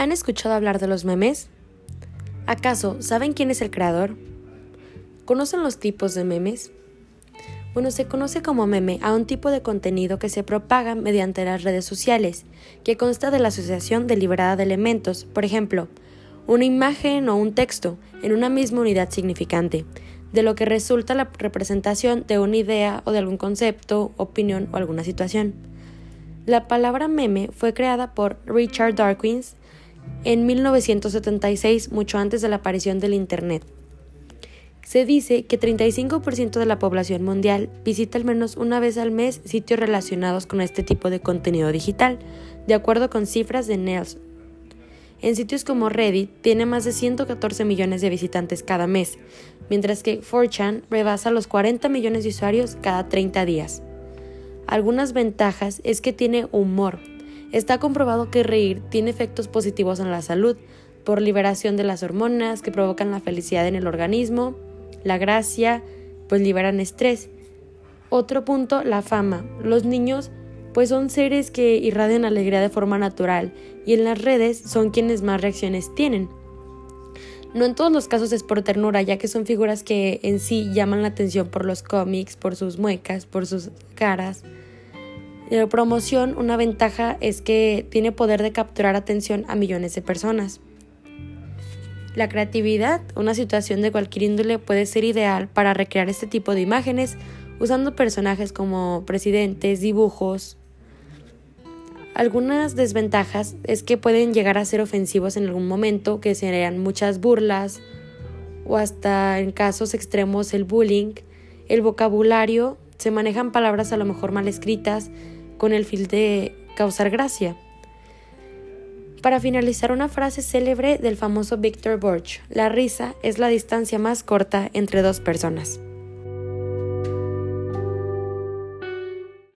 ¿Han escuchado hablar de los memes? ¿Acaso saben quién es el creador? ¿Conocen los tipos de memes? Bueno, se conoce como meme a un tipo de contenido que se propaga mediante las redes sociales, que consta de la asociación deliberada de elementos, por ejemplo, una imagen o un texto, en una misma unidad significante, de lo que resulta la representación de una idea o de algún concepto, opinión o alguna situación. La palabra meme fue creada por Richard Dawkins en 1976, mucho antes de la aparición del Internet. Se dice que 35% de la población mundial visita al menos una vez al mes sitios relacionados con este tipo de contenido digital, de acuerdo con cifras de Nelson. En sitios como Reddit tiene más de 114 millones de visitantes cada mes, mientras que 4chan rebasa los 40 millones de usuarios cada 30 días. Algunas ventajas es que tiene humor. Está comprobado que reír tiene efectos positivos en la salud, por liberación de las hormonas que provocan la felicidad en el organismo, la gracia, pues liberan estrés. Otro punto, la fama. Los niños pues son seres que irradian alegría de forma natural y en las redes son quienes más reacciones tienen. No en todos los casos es por ternura, ya que son figuras que en sí llaman la atención por los cómics, por sus muecas, por sus caras. La promoción, una ventaja es que tiene poder de capturar atención a millones de personas. La creatividad, una situación de cualquier índole, puede ser ideal para recrear este tipo de imágenes usando personajes como presidentes, dibujos. Algunas desventajas es que pueden llegar a ser ofensivos en algún momento, que serían muchas burlas o hasta en casos extremos el bullying. El vocabulario, se manejan palabras a lo mejor mal escritas con el fin de causar gracia. Para finalizar, una frase célebre del famoso Victor Borch, la risa es la distancia más corta entre dos personas.